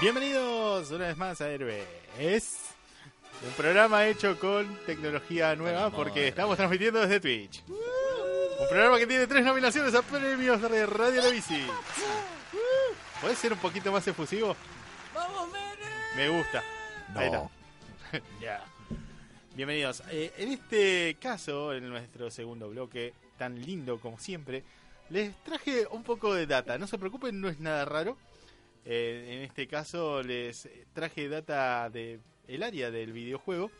Bienvenidos una vez más a Héroes. Un programa hecho con tecnología nueva porque estamos transmitiendo desde Twitch. Un programa que tiene tres nominaciones a premios de Radio La Bici. ¿Puedes ser un poquito más efusivo? ¡Vamos, Mene! Me gusta. Ahí está. Ya. Bienvenidos. Eh, en este caso, en nuestro segundo bloque, tan lindo como siempre, les traje un poco de data. No se preocupen, no es nada raro. Eh, en este caso les traje data de el área del videojuego.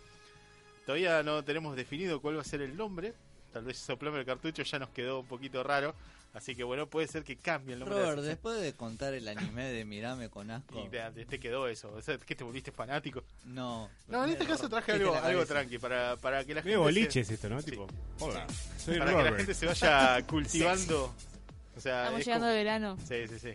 Todavía no tenemos definido cuál va a ser el nombre. Tal vez soplame el cartucho ya nos quedó un poquito raro. Así que bueno, puede ser que cambie el nombre. Robert, después de contar el anime de Mirame con asco. Y te, te quedó eso. O sea, ¿qué te volviste fanático? No. No, en este caso traje algo, algo tranqui para, para que la gente. Medio se- boliches esto, ¿no? Sí. Tipo, hola, soy para que la gente se vaya cultivando. O sea, Estamos es llegando como- de verano. Sí, sí, sí.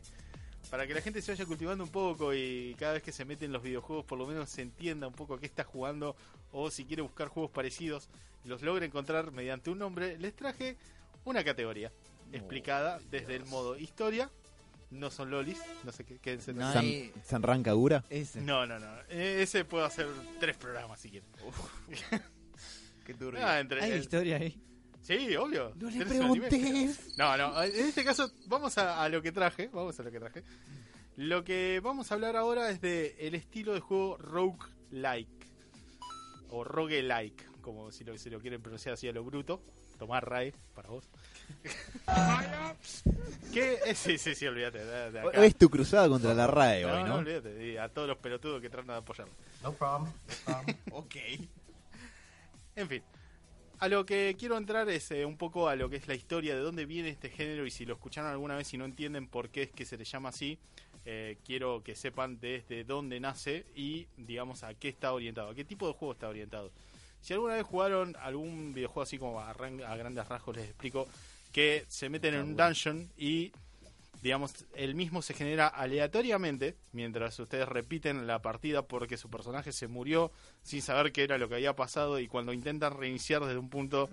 Para que la gente se vaya cultivando un poco y cada vez que se mete en los videojuegos por lo menos se entienda un poco a qué está jugando o si quiere buscar juegos parecidos y los logre encontrar mediante un nombre, les traje una categoría explicada desde el modo historia. No son lolis, no sé qué, quédense No hay- San Rancagura. Ese. No, no, no. Eh, Ese puedo hacer tres programas si quieren. Qué turbio. Ah, entre Hay el- historia ahí. Sí, obvio. no le preguntes. No, no, en este caso vamos a, a lo que traje, vamos a lo que traje. Lo que vamos a hablar ahora es de el estilo de juego roguelike o roguelike, como si lo, si lo quieren pronunciar así a lo bruto. Tomar Ray para vos. ¿Qué? eh, sí, sí, sí, olvídate. de- de acá. Es tu cruzada contra la RAE No, hoy, no, ¿no? olvídate. y A todos los pelotudos que tratan de apoyarlo. No problem. No problem. ok. En fin, a lo que quiero entrar es eh, un poco a lo que es la historia de dónde viene este género y si lo escucharon alguna vez y no entienden por qué es que se le llama así, eh, quiero que sepan desde dónde nace y digamos a qué está orientado, a qué tipo de juego está orientado. Si alguna vez jugaron algún videojuego así como a, ran- a grandes rasgos les explico que se meten en un dungeon y digamos, el mismo se genera aleatoriamente mientras ustedes repiten la partida porque su personaje se murió sin saber qué era lo que había pasado y cuando intentan reiniciar desde un punto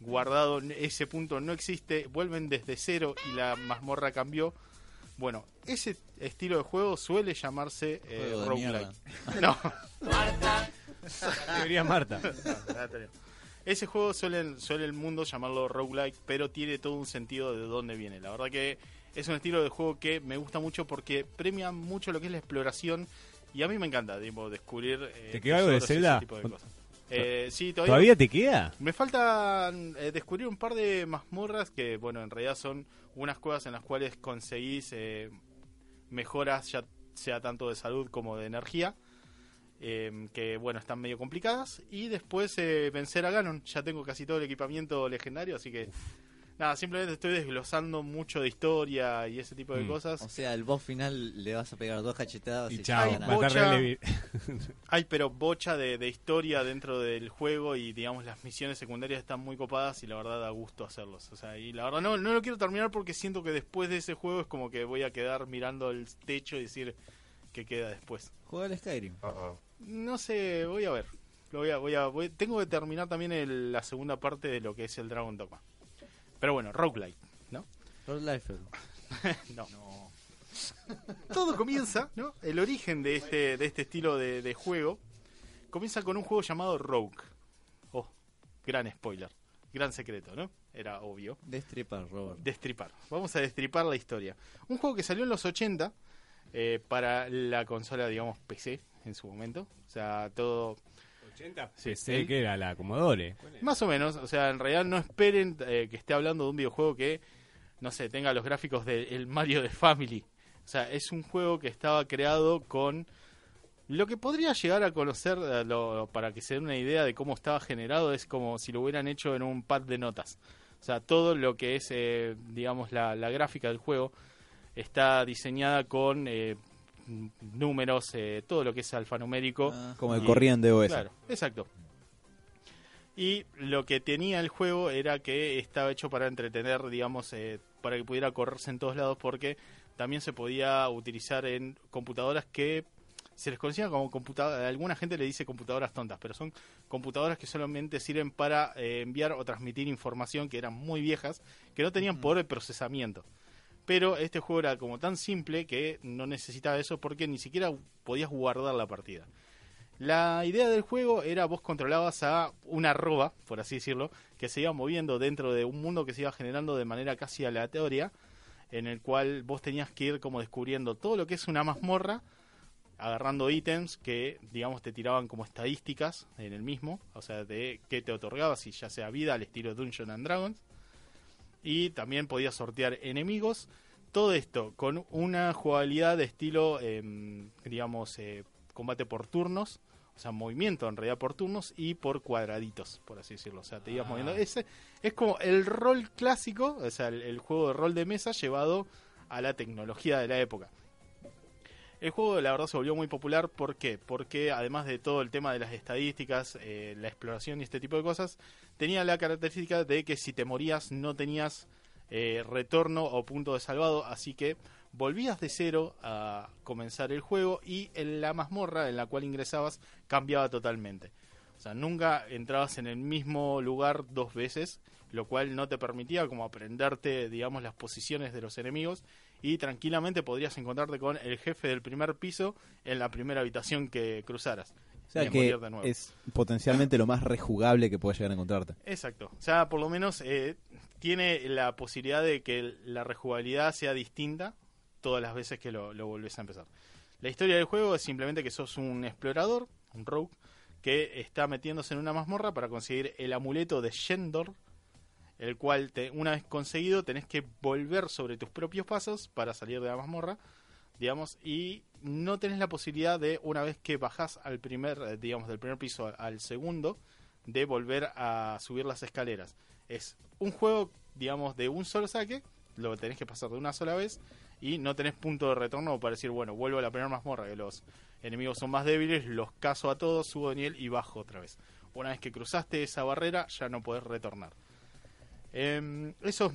guardado, ese punto no existe, vuelven desde cero y la mazmorra cambió. Bueno, ese estilo de juego suele llamarse eh, roguelike. No, Debería Marta. ese juego suele, suele el mundo llamarlo roguelike, pero tiene todo un sentido de dónde viene. La verdad que es un estilo de juego que me gusta mucho porque premia mucho lo que es la exploración y a mí me encanta tipo, descubrir... eh, ¿Te quedó algo de Zelda? Eh, sí, todavía, ¿Todavía te queda? Me falta eh, descubrir un par de mazmorras que, bueno, en realidad son unas cuevas en las cuales conseguís eh, mejoras, ya sea tanto de salud como de energía, eh, que, bueno, están medio complicadas. Y después eh, vencer a Ganon. Ya tengo casi todo el equipamiento legendario, así que... Nada, simplemente estoy desglosando mucho de historia y ese tipo de Mm. cosas. O sea, al boss final le vas a pegar dos cachetadas y, Y chao, bocha. Levi. Hay pero bocha de, de historia dentro del juego y digamos las misiones secundarias están muy copadas y la verdad da gusto hacerlos. O sea, y la verdad no, no lo quiero terminar porque siento que después de ese juego es como que voy a quedar mirando el techo y decir qué queda después. Juega al Skyrim. Uh-oh. No sé, voy a ver. Lo voy a, voy a, voy- tengo que terminar también el- la segunda parte de lo que es el Dragon Dogma. Pero bueno, roguelike, ¿no? Road Life. No. Todo comienza, ¿no? El origen de este, de este estilo de, de juego comienza con un juego llamado Rogue. Oh, gran spoiler. Gran secreto, ¿no? Era obvio. Destripa, Robert. Destripar. Vamos a destripar la historia. Un juego que salió en los 80 eh, para la consola, digamos, PC en su momento. O sea, todo 80 Sí, sé que era la Commodore. Más o menos, o sea, en realidad no esperen eh, que esté hablando de un videojuego que, no sé, tenga los gráficos del Mario de Family. O sea, es un juego que estaba creado con lo que podría llegar a conocer, eh, lo- para que se den una idea de cómo estaba generado, es como si lo hubieran hecho en un pad de notas. O sea, todo lo que es, eh, digamos, la, la gráfica del juego está diseñada con eh, números, eh, todo lo que es alfanumérico. Ah. Como el Y- corriente OS. Claro, exacto. Y lo que tenía el juego era que estaba hecho para entretener, digamos, eh, para que pudiera correrse en todos lados, porque también se podía utilizar en computadoras que se les conocía como computadoras, alguna gente le dice computadoras tontas, pero son computadoras que solamente sirven para eh, enviar o transmitir información que eran muy viejas, que no tenían poder de procesamiento. Pero este juego era como tan simple que no necesitaba eso porque ni siquiera podías guardar la partida. La idea del juego era vos controlabas a una arroba, por así decirlo, que se iba moviendo dentro de un mundo que se iba generando de manera casi aleatoria, en el cual vos tenías que ir como descubriendo todo lo que es una mazmorra, agarrando ítems que, digamos, te tiraban como estadísticas en el mismo, o sea, de qué te otorgaba, si ya sea vida al estilo Dungeon and Dragons, y también podías sortear enemigos. Todo esto con una jugabilidad de estilo, em, digamos, eh, combate por turnos, o sea, movimiento en realidad por turnos y por cuadraditos, por así decirlo. O sea, te ibas Ah. moviendo. Ese es como el rol clásico, o sea, el, el juego de rol de mesa llevado a la tecnología de la época. El juego, la verdad, se volvió muy popular. ¿Por qué? Porque además de todo el tema de las estadísticas, eh, la exploración y este tipo de cosas, tenía la característica de que si te morías no tenías eh, retorno o punto de salvado, así que volvías de cero a comenzar el juego y en la mazmorra en la cual ingresabas cambiaba totalmente. O sea, nunca entrabas en el mismo lugar dos veces, lo cual no te permitía como aprenderte, digamos, las posiciones de los enemigos y tranquilamente podrías encontrarte con el jefe del primer piso en la primera habitación que cruzaras. O sea que es potencialmente lo más rejugable que puedes llegar a encontrarte. Exacto. O sea, por lo menos eh, tiene la posibilidad de que la rejugabilidad sea distinta todas las veces que lo, lo volvés a empezar. La historia del juego es simplemente que sos un explorador, un rogue, que está metiéndose en una mazmorra para conseguir el amuleto de Shendor, el cual te, una vez conseguido tenés que volver sobre tus propios pasos para salir de la mazmorra, digamos, y no tenés la posibilidad de, una vez que bajás al primer, eh, digamos, del primer piso al- segundo, de volver a subir las escaleras. Es un juego, digamos, de un solo saque, lo tenés que pasar de una sola vez y no tenés punto de retorno para decir, bueno, vuelvo a la primera mazmorra, que los enemigos son más débiles, los caso a todos, subo de nivel y bajo otra vez. Una vez que cruzaste esa barrera, ya no podés retornar. Em, eso,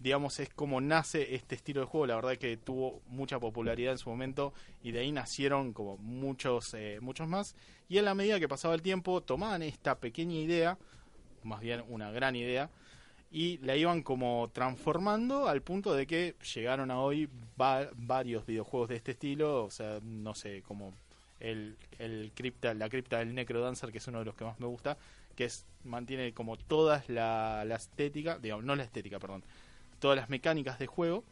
digamos, es como nace este estilo de juego. La verdad que tuvo mucha popularidad en su momento y de ahí nacieron como muchos, eh, muchos más. Y en la medida que pasaba el tiempo, tomaban esta pequeña idea, más bien una gran idea, y la iban como transformando al punto de que llegaron a hoy va- varios videojuegos de este estilo, o sea, no sé, como el, el cripta, la cripta del Necrodancer, que es uno de los que más me gusta, que es mantiene como todas la, la estética, digamos, no la estética, perdón, todas las mecánicas de juego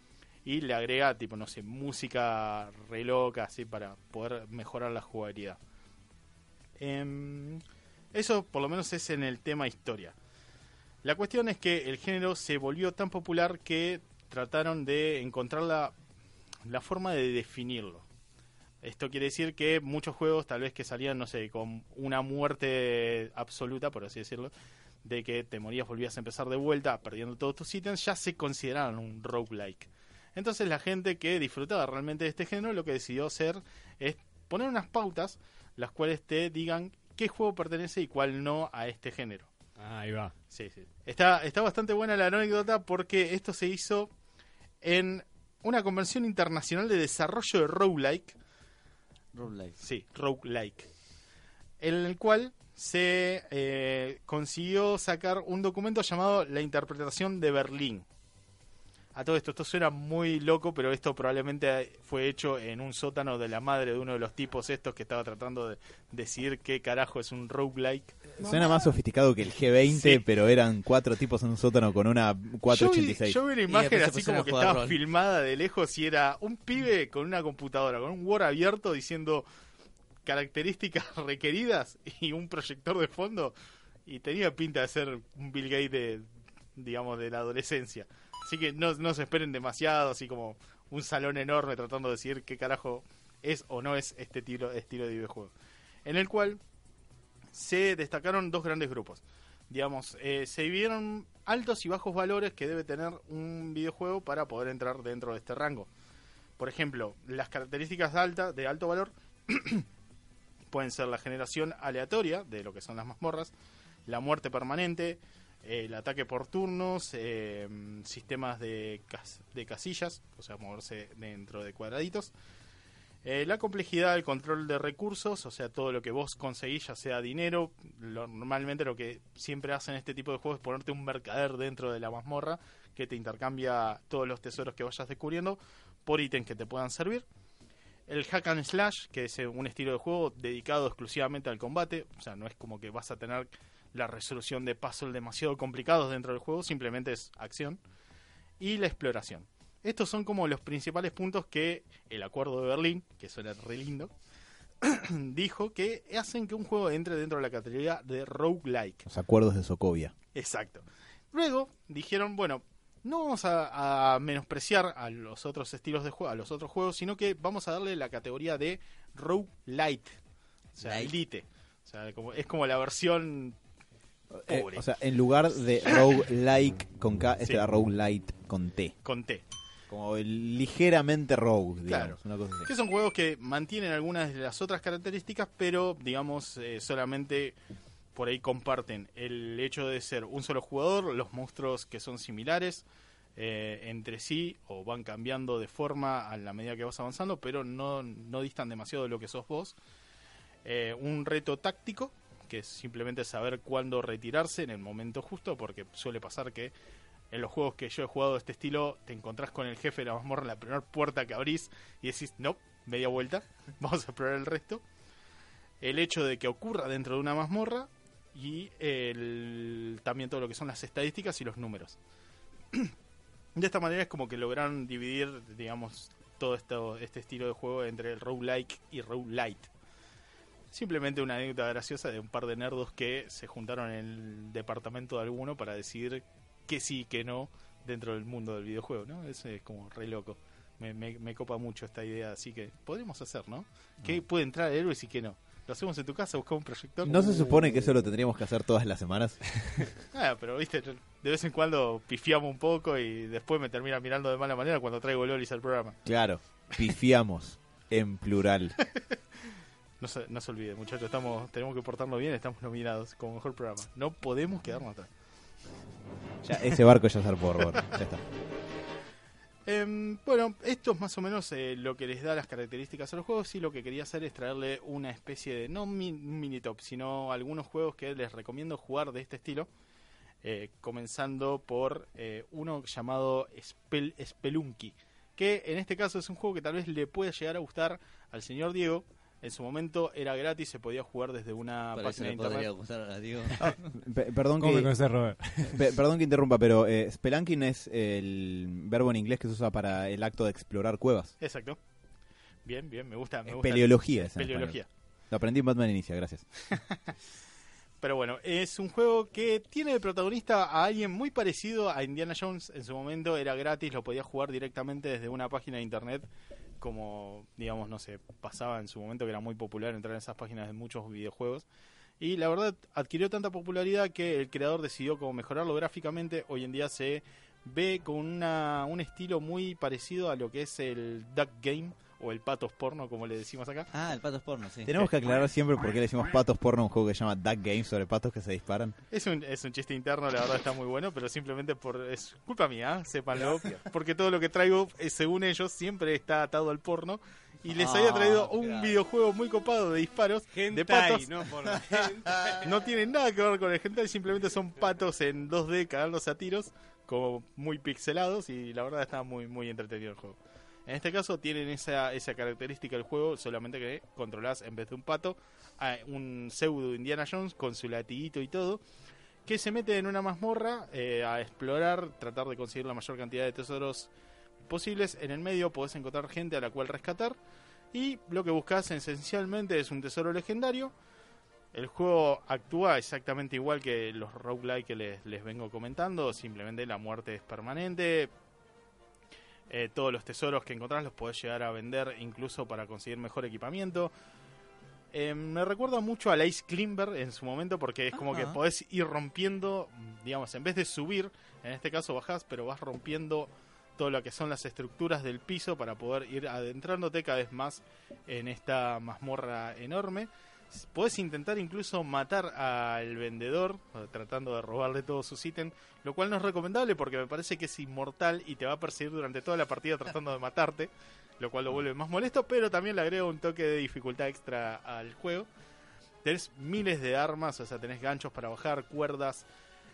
y le agrega tipo, no sé, música re loca, así para poder mejorar la jugabilidad. Em, eso por lo menos es en el tema historia. La cuestión es que el género se volvió tan popular que trataron de encontrar la, la forma de definirlo. Esto quiere decir que muchos juegos, tal vez que salían, no sé, con una muerte absoluta, por así decirlo, de que te morías, volvías a empezar de vuelta, perdiendo todos tus ítems, ya se consideraban un roguelike. Entonces la gente que disfrutaba realmente de este género lo que decidió hacer es poner unas pautas las cuales te digan qué juego pertenece y cuál no a este género. Ah, ahí va. Sí, sí. Está, está bastante buena la anécdota porque esto se hizo en una convención internacional de desarrollo de roguelike. Roguelike. Sí. En el cual se eh, consiguió sacar un documento llamado La Interpretación de Berlín. A todo esto, esto suena muy loco, pero esto probablemente fue hecho en un sótano de la madre de uno de los tipos estos que estaba tratando de decidir qué carajo es un roguelike. Suena más sofisticado que el G20, Sí. pero eran cuatro tipos en un sótano con una Yo vi, 486. yo vi una imagen así como que estaba rol. filmada de lejos y era un pibe con una computadora, con un Word abierto diciendo características requeridas y un proyector de fondo y tenía pinta de ser un Bill Gates de, digamos, de la adolescencia. Así que no, no se esperen demasiado, así como un salón enorme tratando de decir qué carajo es o no es este estilo, estilo de videojuego. En el cual se destacaron dos grandes grupos. Digamos, eh, se dividieron altos y bajos valores que debe tener un videojuego para poder entrar dentro de este rango. Por ejemplo, las características de, alta, de alto valor pueden ser la generación aleatoria de lo que son las mazmorras, la muerte permanente, el ataque por turnos, eh, sistemas de, cas- de casillas, o sea, moverse dentro de cuadraditos. Eh, la complejidad del control de recursos, o sea, todo lo que vos conseguís, ya sea dinero, normalmente lo que siempre hacen este tipo de juegos es ponerte un mercader dentro de la mazmorra que te intercambia todos los tesoros que vayas descubriendo por ítems que te puedan servir. El hack and slash, que es un estilo de juego dedicado exclusivamente al combate, o sea, no es como que vas a tener la resolución de puzzles demasiado complicados dentro del juego, simplemente es acción. Y la exploración. Estos son como los principales puntos que el Acuerdo de Berlín, que suena re lindo, dijo que hacen que un juego entre dentro de la categoría de roguelike. Los acuerdos de Sokovia. Exacto. Luego dijeron, bueno, no vamos a, a menospreciar a los otros estilos de juego, a los otros juegos, sino que vamos a darle la categoría de roguelite. O sea, Light. lite. O sea, como, es como la versión Eh, o sea, en lugar de roguelike con K, este Sí. era roguelite con T. con T. Como el- ligeramente rogue, digamos. Claro. Una cosa así. Que son juegos que mantienen algunas de las otras características, pero digamos eh, solamente por ahí comparten el hecho de ser un solo jugador, los monstruos que son similares eh, entre sí o van cambiando de forma a la medida que vas avanzando, pero no, no distan demasiado de lo que sos vos. Un reto táctico, que es simplemente saber cuándo retirarse en el momento justo, porque suele pasar que en los juegos que yo he jugado de este estilo, te encontrás con el jefe de la mazmorra en la primera puerta que abrís y decís, no, media vuelta, vamos a explorar el resto. El hecho de que ocurra dentro de una mazmorra y el, también todo lo que son las estadísticas y los números. De esta manera es como que lograron dividir, digamos, todo esto, este estilo de juego entre el roguelike y roguelite. Simplemente una anécdota graciosa de un par de nerdos que se juntaron en el departamento de alguno para decidir que sí y que no dentro del mundo del videojuego, ¿no? Eso es como re loco. Me, me, me copa mucho esta idea, así que podríamos hacer, ¿no? ¿Qué puede entrar héroes y qué no? ¿Lo hacemos en tu casa? ¿Buscamos un proyector? ¿No se supone que eso lo tendríamos que hacer todas las semanas? Ah, pero viste, de vez en cuando pifiamos un poco y después me termina mirando de mala manera cuando traigo Lolis al programa. Claro, pifiamos en plural. No se, no se olvide, muchachos, estamos, tenemos que portarnos bien, estamos nominados como mejor programa. No podemos quedarnos atrás. Ya, ese barco ya zarpó, Robert. Ya está. Em, bueno, esto es más o menos eh, lo que les da las características a los juegos y lo que quería hacer es traerle una especie de, no un mini top, sino algunos juegos que les recomiendo jugar de este estilo. eh, comenzando por eh, uno llamado Spel Spelunky, que en este caso es un juego que tal vez le pueda llegar a gustar al señor Diego. En su momento era gratis, se podía jugar desde una página de internet. gustar a Diego. Pe- perdón, ¿Cómo me que, conoces, Robert? pe- perdón que interrumpa, pero eh, spelunking es el verbo en inglés que se usa para el acto de explorar cuevas. Exacto. Bien, bien, me gusta. Me gusta. Peleología es Peleología. Lo aprendí en Batman Inicia, gracias. Pero bueno, es un juego que tiene de protagonista a alguien muy parecido a Indiana Jones. En su momento era gratis, lo podías jugar directamente desde una página de internet. Como, digamos, no sé, pasaba en su momento que era muy popular entrar en esas páginas de muchos videojuegos. Y la verdad adquirió tanta popularidad que el creador decidió como mejorarlo gráficamente. Hoy en día se ve con una, un estilo muy parecido a lo que es el Duck Game o el Patos Porno, como le decimos acá. Ah, el pato es porno, sí. Tenemos que aclarar siempre por qué le decimos patos porno a un juego que se llama Duck Game sobre patos que se disparan. Es un, es un chiste interno, la verdad está muy bueno, pero simplemente por es culpa mía, ¿eh? sépanlo, porque todo lo que traigo, eh, según ellos, siempre está atado al porno. Y les Ah, había traído un claro. videojuego muy copado de disparos de patos. no por. No tienen nada que ver con el hentai, simplemente son patos en 2D cagándose a tiros, como muy pixelados, y la verdad está muy, muy entretenido el juego. En este caso tienen esa, característica del juego, solamente que controlás en vez de un pato a un pseudo Indiana Jones con su latiguito y todo, que se mete en una mazmorra eh, a explorar, tratar de conseguir la mayor cantidad de tesoros posibles. En el medio podés encontrar gente a la cual rescatar y lo que buscas esencialmente es un tesoro legendario. El juego actúa exactamente igual que los roguelike que les vengo comentando, simplemente la muerte es permanente. Eh, todos los tesoros que encontrás los podés llegar a vender incluso para conseguir mejor equipamiento. Eh, me recuerda mucho a Ice Climber en su momento porque es como que podés ir rompiendo, digamos, en vez de subir, en este caso bajás, pero vas rompiendo todo lo que son las estructuras del piso para poder ir adentrándote cada vez más en esta mazmorra enorme. Puedes intentar incluso matar al vendedor, eh, tratando de robarle todos sus ítems, lo cual no es recomendable porque me parece que es inmortal y te va a perseguir durante toda la partida tratando de matarte, lo cual lo vuelve más molesto, pero también le agrega un toque de dificultad extra al juego. Tenés miles de armas, o sea, tenés ganchos para bajar, cuerdas,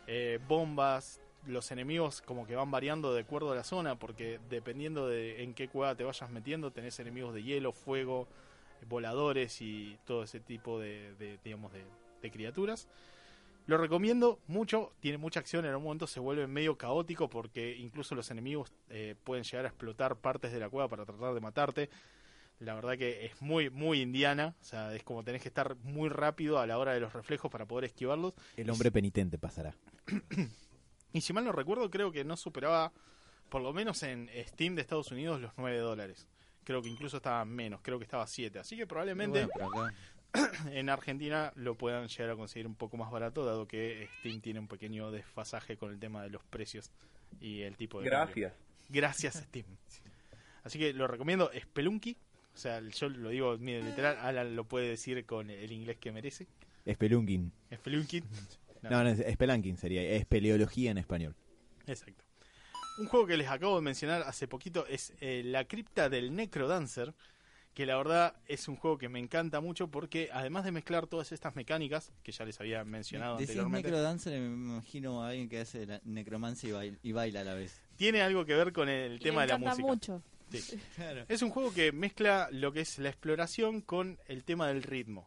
eh, bombas. Los enemigos como que van variando de acuerdo a la zona, porque dependiendo de en qué cueva te vayas metiendo, tenés enemigos de hielo, fuego, voladores y todo ese tipo de, de, digamos, de, de criaturas. Lo recomiendo mucho, tiene mucha acción, en un momento se vuelve medio caótico porque incluso los enemigos eh, pueden llegar a explotar partes de la cueva para tratar de matarte. La verdad que es muy, muy indiana, o sea, es como tenés que estar muy rápido a la hora de los reflejos para poder esquivarlos. El hombre penitente pasará. Y si mal no recuerdo, creo que no superaba, por lo menos en Steam de Estados Unidos, los 9 dólares. Creo que incluso estaba menos, creo que estaba 7. Así que probablemente Bueno, en Argentina lo puedan llegar a conseguir un poco más barato, dado que Steam tiene un pequeño desfasaje con el tema de los precios y el tipo de... cambio. Gracias. Gracias, Steam. Así que lo recomiendo, Spelunky. O sea, yo lo digo mire, literal, Alan lo puede decir con el inglés que merece. Spelunking. Spelunky. No, no, es Spelunking sería. Es peleología en español. Exacto. Un juego que les acabo de mencionar hace poquito es eh, La cripta del Necrodancer, que la verdad es un juego que me encanta mucho porque además de mezclar todas estas mecánicas que ya les había mencionado Decís anteriormente, Necrodancer, me imagino a alguien que hace la necromancia y baila, y baila a la vez. tiene algo que ver con el Y tema le de la música. mucho. Sí. Claro. Es un juego que mezcla lo que es la exploración con el tema del ritmo.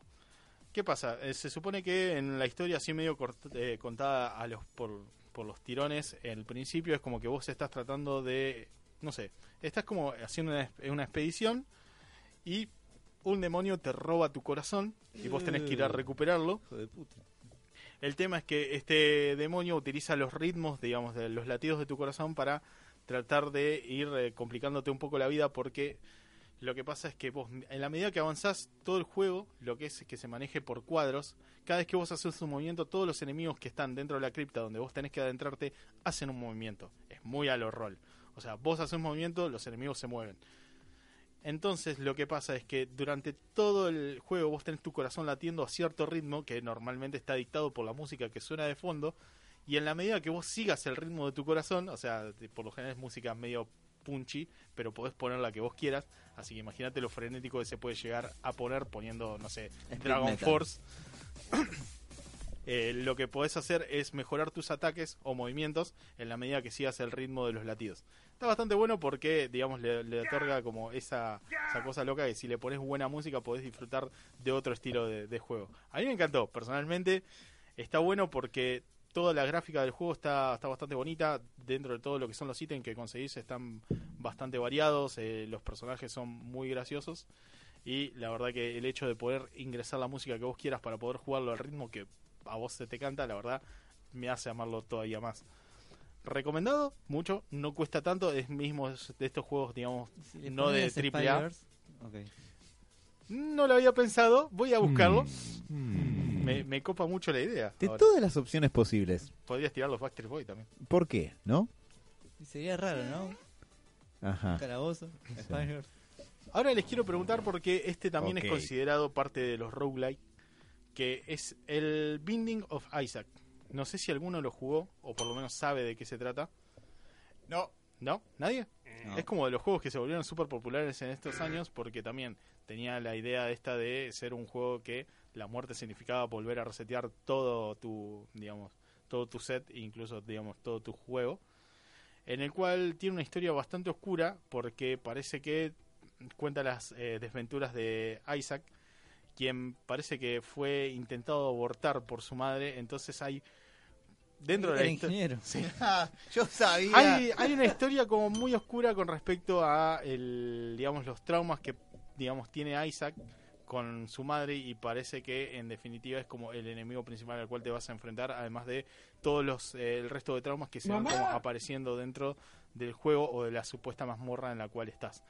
¿Qué pasa? Eh, se supone que en la historia así medio cort- eh, contada a los por, por los tirones, el principio es como que vos estás tratando de, no sé, estás como haciendo una, una expedición y un demonio te roba tu corazón y vos tenés que ir a recuperarlo. Hijo de puta. El tema es que este demonio utiliza los ritmos, digamos, de los latidos de tu corazón para tratar de ir eh, complicándote un poco la vida porque lo que pasa es que vos, en la medida que avanzás todo el juego, lo que es que se maneje por cuadros, cada vez que vos haces un movimiento, todos los enemigos que están dentro de la cripta donde vos tenés que adentrarte, hacen un movimiento. Es muy a lo rol. O sea, vos haces un movimiento, los enemigos se mueven. Entonces lo que pasa es que durante todo el juego vos tenés tu corazón latiendo a cierto ritmo que normalmente está dictado por la música que suena de fondo y en la medida que vos sigas el ritmo de tu corazón, o sea, por lo general es música medio punchy, pero podés poner la que vos quieras, así que imagínate lo frenético que se puede llegar a poner poniendo, no sé, Speed Dragon metal. Force. Eh, lo que podés hacer es mejorar tus ataques o movimientos en la medida que sigas el ritmo de los latidos. Está bastante bueno porque, digamos, le, le otorga como esa, esa cosa loca que si le pones buena música podés disfrutar de otro estilo de, de juego. A mí me encantó, personalmente. Está bueno porque toda la gráfica del juego está, está bastante bonita. Dentro de todo lo que son los ítems que conseguís están bastante variados. eh, los personajes son muy graciosos. Y la verdad que el hecho de poder ingresar la música que vos quieras para poder jugarlo al ritmo que a vos se te canta, la verdad me hace amarlo todavía más. Recomendado, mucho, no cuesta tanto, es mismo de estos juegos, digamos, Si no de triple A. No lo había pensado, voy a buscarlo. Mm. Me, me copa mucho la idea. De Ahora, todas las opciones posibles, Podrías tirar los Backstreet Boy también. ¿por qué? ¿No? Y Sería raro, ¿no? Ajá. Calabozo. Ahora les quiero preguntar porque este también es considerado parte de los roguelike, que es el Binding of Isaac. No sé si alguno lo jugó o por lo menos sabe de qué se trata. No. ¿No? ¿Nadie? No. Es como de los juegos que se volvieron súper populares en estos años porque también tenía la idea esta de ser un juego que la muerte significaba volver a resetear todo tu, digamos, todo tu set, incluso, digamos, todo tu juego. En el cual tiene una historia bastante oscura porque parece que cuenta las eh, desventuras de Isaac, quien parece que fue intentado abortar por su madre, entonces hay dentro de la historia ingeniero. Sí. Yo sabía. hay, hay una historia como muy oscura con respecto a el, digamos los traumas que digamos tiene Isaac con su madre y parece que en definitiva es como el enemigo principal al cual te vas a enfrentar además de todos los eh, el resto de traumas que se van como apareciendo dentro del juego o de la supuesta mazmorra en la cual estás.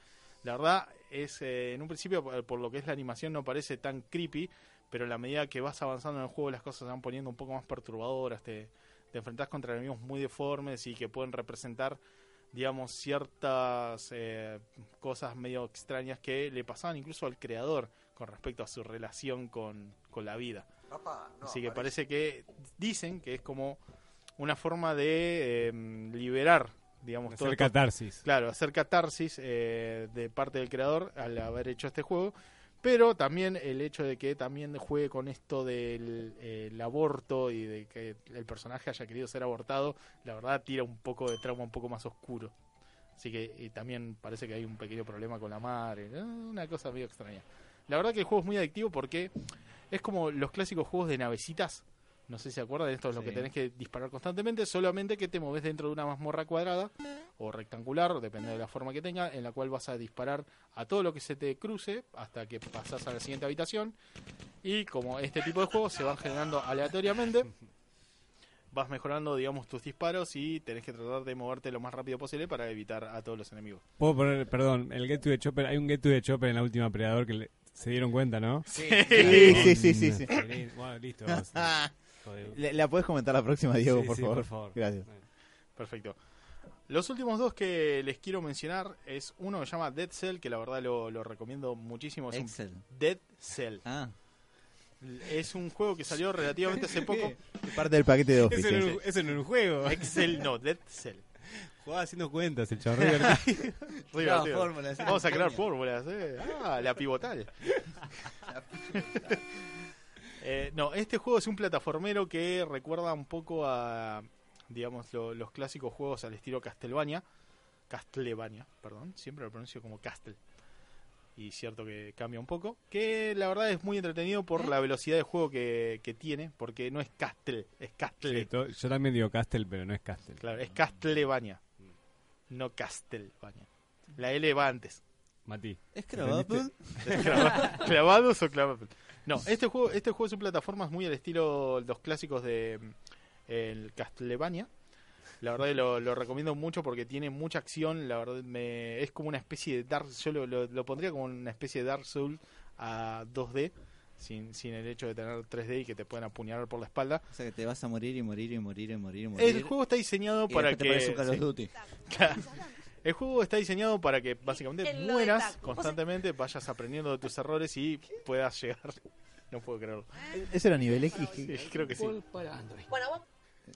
La verdad es, eh, en un principio, por, por lo que es la animación, no parece tan creepy, pero a la medida que vas avanzando en el juego las cosas se van poniendo un poco más perturbadoras, te, te enfrentás contra enemigos muy deformes y que pueden representar, digamos, ciertas eh, cosas medio extrañas que le pasaban incluso al creador con respecto a su relación con, con la vida. Así que parece que dicen que es como una forma de eh, liberar, digamos, todo Hacer esto- catarsis. Claro, hacer catarsis eh, de parte del creador al haber hecho este juego. Pero también el hecho de que también juegue con esto del eh, aborto y de que el personaje haya querido ser abortado, la verdad tira un poco de trauma un poco más oscuro. Así que y también parece que hay un pequeño problema con la madre, una cosa medio extraña. La verdad que el juego es muy adictivo porque es como los clásicos juegos de navecitas. No sé si se acuerdan, esto es lo Sí. que tenés que disparar constantemente, solamente que te moves dentro de una mazmorra cuadrada o rectangular, depende de la forma que tenga, en la cual vas a disparar a todo lo que se te cruce hasta que pasas a la siguiente habitación. Y como este tipo de juegos se van generando aleatoriamente, vas mejorando, digamos, tus disparos y tenés que tratar de moverte lo más rápido posible para evitar a todos los enemigos. Puedo poner, perdón, el Get to the Chopper. Hay un Get to the Chopper en la última Predador que le- se dieron cuenta, ¿no? Sí. Sí, sí, sí, sí. sí. Bueno, listo. vamos. Le- ¿La puedes comentar la próxima, Diego, Sí, por, sí, favor? por favor. Gracias. Perfecto. Los últimos dos que les quiero mencionar es uno que se llama Dead Cell, que la verdad lo, lo recomiendo muchísimo. Es un Excel. Dead Cell. Ah, Es un juego que salió relativamente hace poco. Parte del paquete de Eso Office. no, eso no era un juego. Excel, no, Dead Cell. Jugaba haciendo cuentas el fórmulas, sí. Vamos a crear fórmulas. eh. Ah, la pivotal. Eh, no, este juego es un plataformero que recuerda un poco a, digamos, lo- los clásicos juegos al estilo Castlevania. Castlevania, perdón. Siempre lo pronuncio como Castle. Y cierto que cambia un poco. Que la verdad es muy entretenido por la velocidad de juego que, que tiene. Porque no es Castle, es Castle. Sí, to- yo también digo Castle, pero no es Castle. Claro, es Castlevania. No Castlevania. La L va antes. Mati. ¿es Cravapple? Clava- ¿Clavados o clavados? No, este juego, este juego es un plataformas muy al estilo los clásicos de mm, el Castlevania. La verdad lo, lo recomiendo mucho porque tiene mucha acción. La verdad me, es como una especie de Dark. Yo lo, lo- lo pondría como una especie de Dark Soul a 2D, sin, sin el hecho de tener 3D y que te puedan apuñalar por la espalda. O sea que te vas a morir y morir y morir y morir y morir. El juego está diseñado y para te que pones un Call of sí. Duty. Claro. El juego está diseñado para que básicamente mueras constantemente, vayas aprendiendo de tus errores y puedas llegar. No puedo creerlo. ¿Ese era nivel X? Sí, creo que sí. Bueno, vos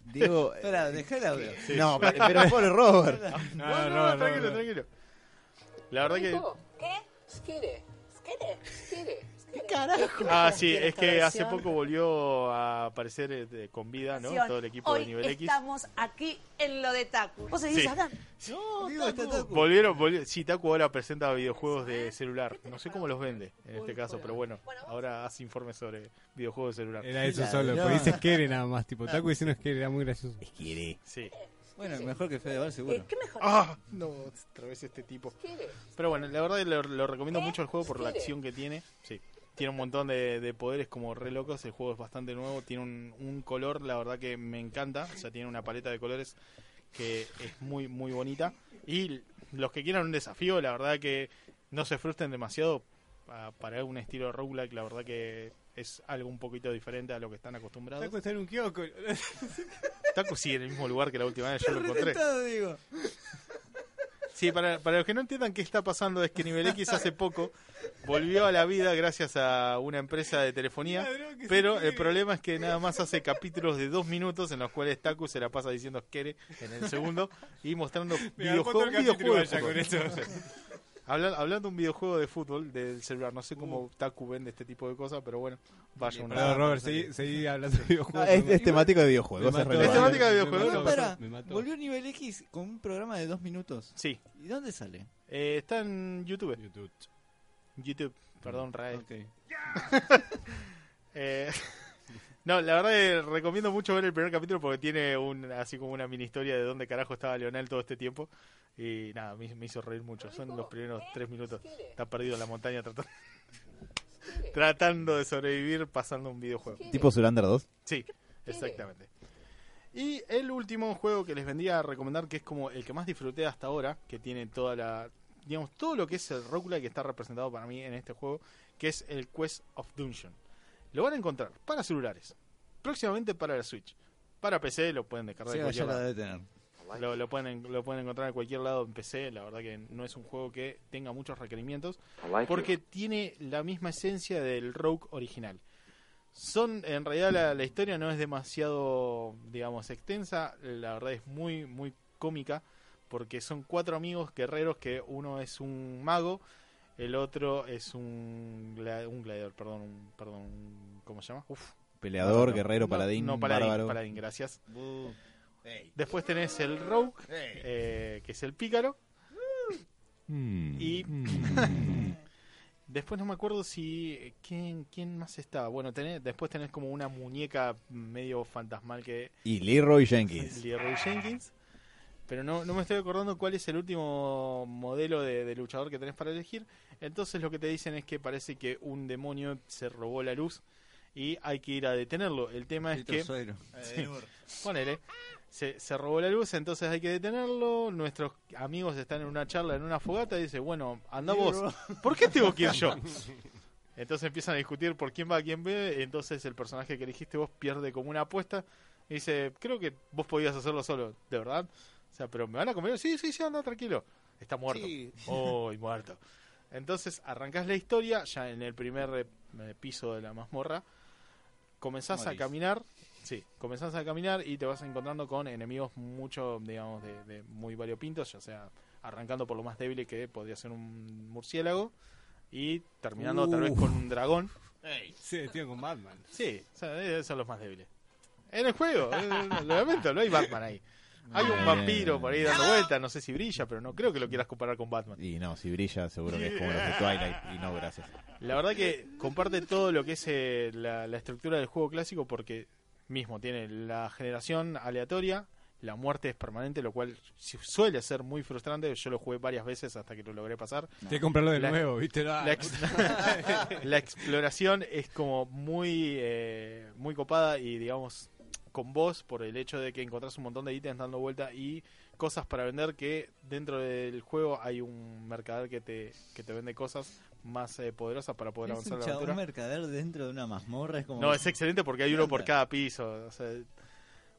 Diego. eh, Espera, dejá el audio. No, pero, pero pobre Robert. No, No, no, no, no, tranquilo, no. tranquilo. La verdad que. ¿Qué? Skire. Skire. Skire. ¿Qué carajo? Ah, sí, es que hace poco volvió a aparecer eh, de- con vida, ¿no? Todo el equipo Hoy de nivel X. estamos aquí en lo de Taku. ¿Vos seguís Sí. acá? Diego, está Taku. Volvieron, volvieron. Sí, Taku ahora presenta videojuegos de celular. No sé cómo los vende en este caso, pero bueno, ahora hace informes sobre videojuegos de celular. Era eso solo. no. Porque dice Skere nada más. Tipo, Taku diciendo Skere era muy gracioso. Sí. Bueno, mejor que Fedeval, Eh, seguro. ¿Qué mejor? Ah, no, otra vez este tipo. Pero bueno, la verdad que lo, lo recomiendo mucho el juego por la acción que tiene. Sí. Tiene un montón de, de poderes como re locos. El juego es bastante nuevo. Tiene un, un color, la verdad que me encanta. O sea, tiene una paleta de colores que es muy, muy bonita. Y los que quieran un desafío, la verdad que no se frustren demasiado pa- para un estilo roguelike. La verdad que es algo un poquito diferente a lo que están acostumbrados. Taku está en un kiosco. Taku sigue en el mismo lugar que la última vez yo lo encontré. Digo. Sí, para, para los que no entiendan qué está pasando es que Nivel X hace poco volvió a la vida gracias a una empresa de telefonía, pero el problema es que nada más hace capítulos de dos minutos en los cuales Taku se la pasa diciendo Skere en el segundo y mostrando videojuegos, videojuego. Habla- hablando de un videojuego de fútbol del celular, no sé cómo Taku vende este tipo de cosas, pero bueno, vaya una... Perdón, Robert, seguí, seguí hablando de videojuegos. Ah, es, es temático de Me videojuegos. mató. es Es temática de Me videojuegos. mató, No, espera. me mató. Volvió Nivel X con un programa de dos minutos. Sí, ¿Y dónde sale? eh, está en YouTube. YouTube. YouTube, perdón, Rae. Eh, no, la verdad que recomiendo mucho ver el primer capítulo porque tiene un así como una mini historia de dónde carajo estaba Leonel todo este tiempo. Y nada, me, me hizo reír mucho. Son los primeros tres minutos. Está perdido en la montaña tratando, tratando de sobrevivir pasando un videojuego. Tipo Zulander 2. Sí, exactamente. Y el último juego que les vendría a recomendar, que es como el que más disfruté hasta ahora, que tiene toda la digamos, todo lo que es el roguelike que está representado para mí en este juego, que es el Quest of Dungeon. Lo van a encontrar para celulares, próximamente para la Switch. Para PC lo pueden descargar de cualquier ya la debe tener. Lo, lo pueden, lo pueden encontrar en cualquier lado en PC. La verdad que no es un juego que tenga muchos requerimientos. Porque tiene la misma esencia del Rogue original. Son, en realidad la, la historia no es demasiado, digamos, extensa. La verdad es muy, muy cómica. Porque son cuatro amigos guerreros que uno es un mago. El otro es un, gla- un gladiador, perdón, un, perdón, un- ¿cómo se llama? Uf, Peleador, no, guerrero, no, paladín, no, paladín, bárbaro. paladín, gracias. Después tenés el Rogue, eh, que es el pícaro. Mm. Y Mm. después no me acuerdo si. ¿Quién, quién más estaba? Bueno, tenés, después tenés como una muñeca medio fantasmal que Y Leroy Jenkins. Leroy Jenkins. Pero no, no me estoy acordando cuál es el último modelo de, de luchador que tenés para elegir. Entonces lo que te dicen es que parece que un demonio se robó la luz y hay que ir a detenerlo. El tema es que. Suero. Eh, Nur. Ponele. Se, se robó la luz, entonces hay que detenerlo. Nuestros amigos están en una charla, en una fogata, y dice, bueno, anda vos. ¿Por qué tengo que ir yo? Entonces empiezan a discutir por quién va, a quién ve. Entonces el personaje que elegiste vos pierde como una apuesta. Y dice, creo que vos podías hacerlo solo, ¿de verdad? Sea, pero ¿me van a comer? Sí, sí, sí, anda tranquilo. Está muerto. Sí. Oh, y muerto. Entonces arrancás la historia, ya en el primer eh, piso de la mazmorra. Comenzás a Morís. caminar. Sí, comenzás a caminar y te vas encontrando con enemigos mucho, digamos, de, de muy variopintos, ya sea arrancando por lo más débil que podría ser un murciélago y terminando tal vez Uf. con un dragón. Ey. Sí, tío, con Batman. Sí, o sea, esos son los más débiles. En el juego, eh, lo lamento, no hay Batman ahí. Hay un Eh. vampiro por ahí dando vueltas, no sé si brilla, pero no creo que lo quieras comparar con Batman. Y no, si brilla seguro que es como los de Twilight. Y no, gracias. La verdad que comparte todo lo que es eh, la, la estructura del juego clásico porque mismo tiene la generación aleatoria, la muerte es permanente, lo cual suele ser muy frustrante. Yo lo jugué varias veces hasta que lo logré pasar. Tienes que comprarlo de La- nuevo, ¿viste? No, La, ex- la exploración es como muy, eh, muy copada y digamos con vos por el hecho de que encontrás un montón de ítems dando vuelta y cosas para vender que dentro del juego hay un mercader que te, que te vende cosas más eh, poderosas para poder avanzar un la aventura. mercader dentro de una mazmorra. Es como. No, es excelente porque hay uno por cada piso. o sea,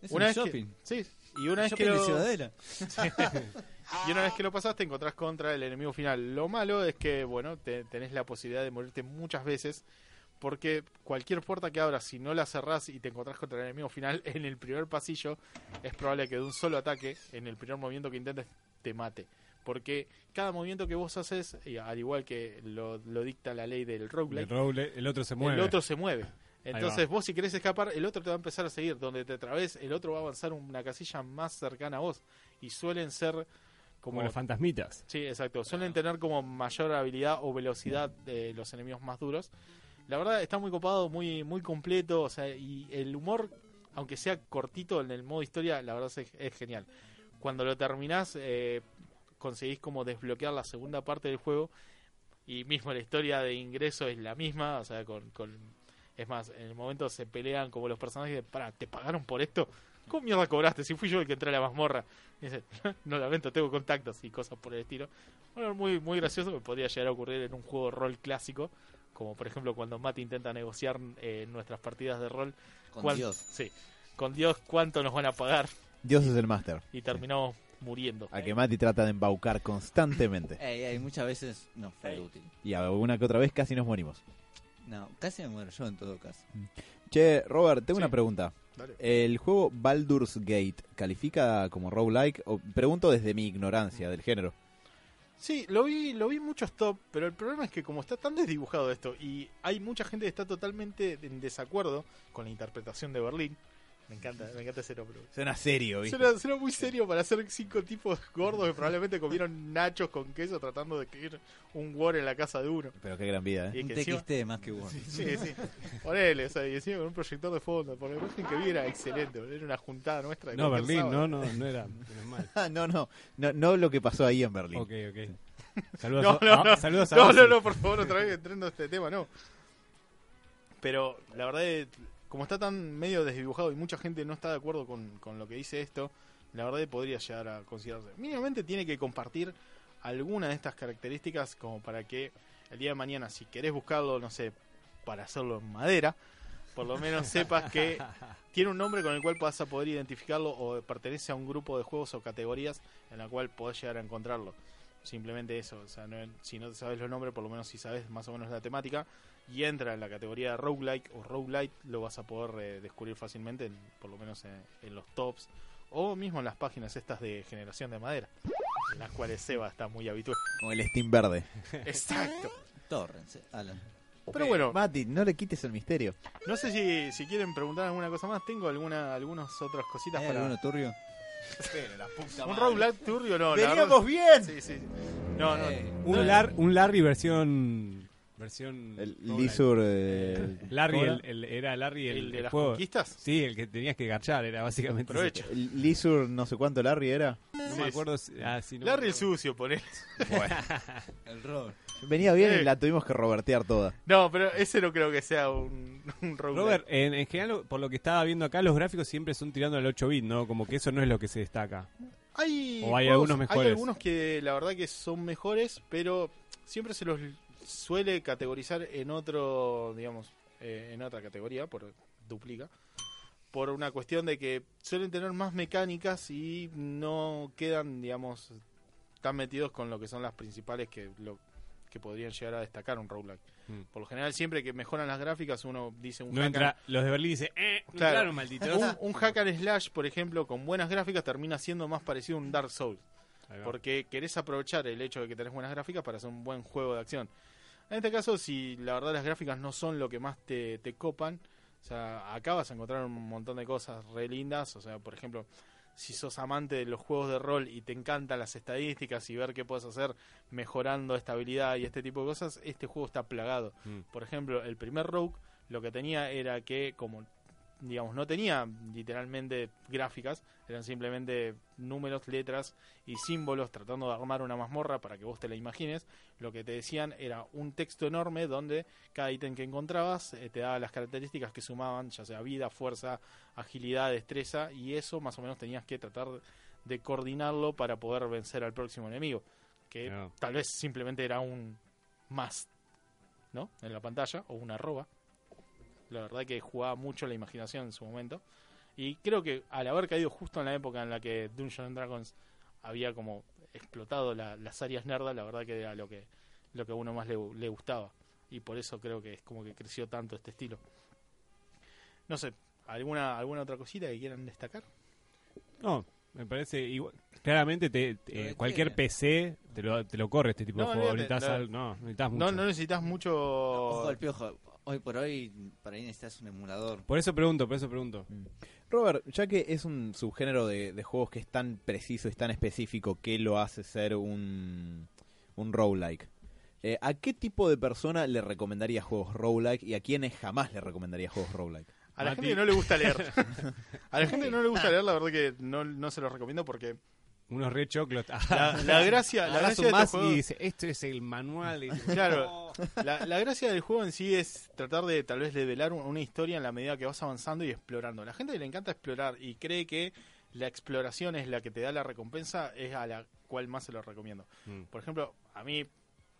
es una un vez que- shopping. sí, y una vez que shopping de lo, Ciudadela. y una vez que lo pasás te encontrás contra el enemigo final. Lo malo es que, bueno, te- tenés la posibilidad de morirte muchas veces porque cualquier puerta que abras, si no la cerrás y te encontrás contra el enemigo final en el primer pasillo, es probable que de un solo ataque, en el primer movimiento que intentes, te mate. Porque cada movimiento que vos haces, al igual que lo, lo dicta la ley del el, roguelike, roble- el otro se mueve. el otro se mueve. Entonces vos si querés escapar, el otro te va a empezar a seguir. Donde te trabes, el otro va a avanzar una casilla más cercana a vos. Y suelen ser como como... los fantasmitas. Sí, exacto. Suelen tener como mayor habilidad o velocidad de los enemigos más duros. La verdad está muy copado, muy muy completo. O sea, y el humor, aunque sea cortito en el modo historia, la verdad es, es genial. Cuando lo terminás, eh, conseguís como desbloquear la segunda parte del juego. Y mismo la historia de ingreso es la misma. O sea, con, con es más, en el momento se pelean como los personajes de, para, ¿te pagaron por esto? ¿Cómo mierda cobraste? Si fui yo el que entré a la mazmorra. Y dice, no lamento, tengo contactos y cosas por el estilo. Bueno, muy, muy gracioso que podría llegar a ocurrir en un juego de rol clásico. Como por ejemplo cuando Matt intenta negociar eh, nuestras partidas de rol. Con cuán- Dios. Sí, con Dios cuánto nos van a pagar. Dios es el máster. Y terminamos muriendo. A que Mati trata de embaucar constantemente. Ey, ey, muchas veces no fue Ey. útil. Y alguna que otra vez casi nos morimos. No, casi me muero yo en todo caso. Che, Robert, tengo Sí. una pregunta. Dale. ¿El juego Baldur's Gate califica como roguelike? O, pregunto desde mi ignorancia del género. Sí, lo vi, lo vi muchos top, pero el problema es que como está tan desdibujado esto y hay mucha gente que está totalmente en desacuerdo con la interpretación de Berlín. Me encanta, me encanta ese nombre. Suena serio, ¿viste? Suena, suena muy serio para ser cinco tipos gordos que probablemente comieron nachos con queso tratando de escribir un Word en la casa de uno. Pero qué gran vida, ¿eh? Y Un que encima- TXT más que Word. Sí, sí. Ponele, o sea, y encima con un proyector de fondo. Por la imagen que vi era excelente, boludo, era una juntada nuestra. de No, Berlín, sábado. no, no, no era. menos mal. Ah, no, no, no, no lo que pasó ahí en Berlín. Ok, ok. Saludos, No, a, no, ah, no. saludos a No, no, no, por favor, otra vez entrando a este tema, no. Pero la verdad, es, como está tan medio desdibujado y mucha gente no está de acuerdo con, con lo que dice esto, la verdad podría llegar a considerarse. Mínimamente tiene que compartir alguna de estas características como para que el día de mañana, si querés buscarlo, no sé, para hacerlo en madera, por lo menos sepas que tiene un nombre con el cual vas a poder identificarlo o pertenece a un grupo de juegos o categorías en la cual podés llegar a encontrarlo. Simplemente eso, o sea, no- si no te sabes los nombres, por lo menos si sabes más o menos la temática y entra en la categoría roguelike o roguelite, lo vas a poder eh, descubrir fácilmente, en- por lo menos en, en los tops o mismo en las páginas estas de generación de madera, en las cuales Seba está muy habitual. Con el Steam verde. Exacto. Torrens, eh, Alan. Pero bueno, Mati, no le quites el misterio. no sé si, si quieren preguntar alguna cosa más, tengo alguna algunas otras cositas ¿Hay para... alguno turbio? Pero la puta Un madre. roguelite turbio no, la Veníamos verdad- bien. Sí, sí. No, no. Eh, Un, no, Lar- un Larry versión. Versión El Lizur. eh, Larry, ¿cómo el, el- era Larry el, ¿El de el las juego. conquistas? Sí, el que tenías que garchar, era básicamente. Provecho. era? El Lizur, no sé cuánto Larry era. No Sí, me acuerdo. si- ah, sí, no Larry me el sucio, por él. el Robert. Venía bien Eh. y la tuvimos que robertear toda. No, pero ese no creo que sea un, un. Robert, en, en general, por lo que estaba viendo acá, los gráficos siempre son tirando al 8 bit, ¿no? Como que eso no es lo que se destaca. Hay, O hay juegos- algunos mejores. Hay algunos que la verdad que son mejores, pero siempre se los suele categorizar en otro, digamos, eh, en otra categoría, por duplica, por una cuestión de que suelen tener más mecánicas y no quedan, digamos, tan metidos con lo que son las principales que lo que podrían llegar a destacar un roguelike. Mm. Por lo general, siempre que mejoran las gráficas, uno dice un No hack entra, entra, los de Berlín dicen, eh, Claro. malditos. un, un hack and slash, por ejemplo, con buenas gráficas termina siendo más parecido a un Dark Souls. Porque querés aprovechar el hecho de que tenés buenas gráficas para hacer un buen juego de acción. En este caso, si la verdad las gráficas no son lo que más te, te copan, o sea, acá vas a encontrar un montón de cosas re lindas. O sea, por ejemplo, si sos amante de los juegos de rol y te encantan las estadísticas y ver qué puedes hacer mejorando estabilidad y este tipo de cosas, este juego está plagado. Mm. Por ejemplo, el primer Rogue lo que tenía era que, como digamos, no tenía literalmente gráficas, eran simplemente números, letras y símbolos tratando de armar una mazmorra para que vos te la imagines. Lo que te decían era un texto enorme donde cada ítem que encontrabas eh, te daba las características que sumaban, ya sea vida, fuerza, agilidad, destreza, y eso más o menos tenías que tratar de coordinarlo para poder vencer al próximo enemigo, que tal vez simplemente era un más, ¿no? En la pantalla, o una arroba. La verdad que jugaba mucho la imaginación en su momento. Y creo que al haber caído justo en la época en la que Dungeons and Dragons había como explotado la- las áreas nerdas, la verdad que era lo que, lo que a uno más le, le gustaba. Y por eso creo que es como que creció tanto este estilo. No sé, ¿alguna, alguna otra cosita que quieran destacar? No, me parece igual. Claramente te, que cualquier. PC te lo, te lo corre este tipo No, de juego. Necesitas no. al- no, necesitas mucho. No, no necesitas mucho... Ojo al piojo. Hoy por hoy, para ahí necesitas un emulador. Por eso pregunto, por eso pregunto. Robert, ya que es un subgénero de, de juegos que es tan preciso y tan específico que lo hace ser un, un roguelike, eh, ¿a qué tipo de persona le recomendaría juegos roguelike y a quiénes jamás le recomendaría juegos roguelike? A la Mati. gente que no le gusta leer. a la gente que no le gusta leer, la verdad que no, no se los recomiendo porque Unos re choclos. la, la gracia, la gracia de más y dice, esto es el manual. Y- Claro. La, la gracia del juego en sí es tratar de tal vez develar un- una historia en la medida que vas avanzando y explorando. La gente le encanta explorar y cree que la exploración es la que te da la recompensa, es a la cual más se lo recomiendo. Mm. Por ejemplo, a mí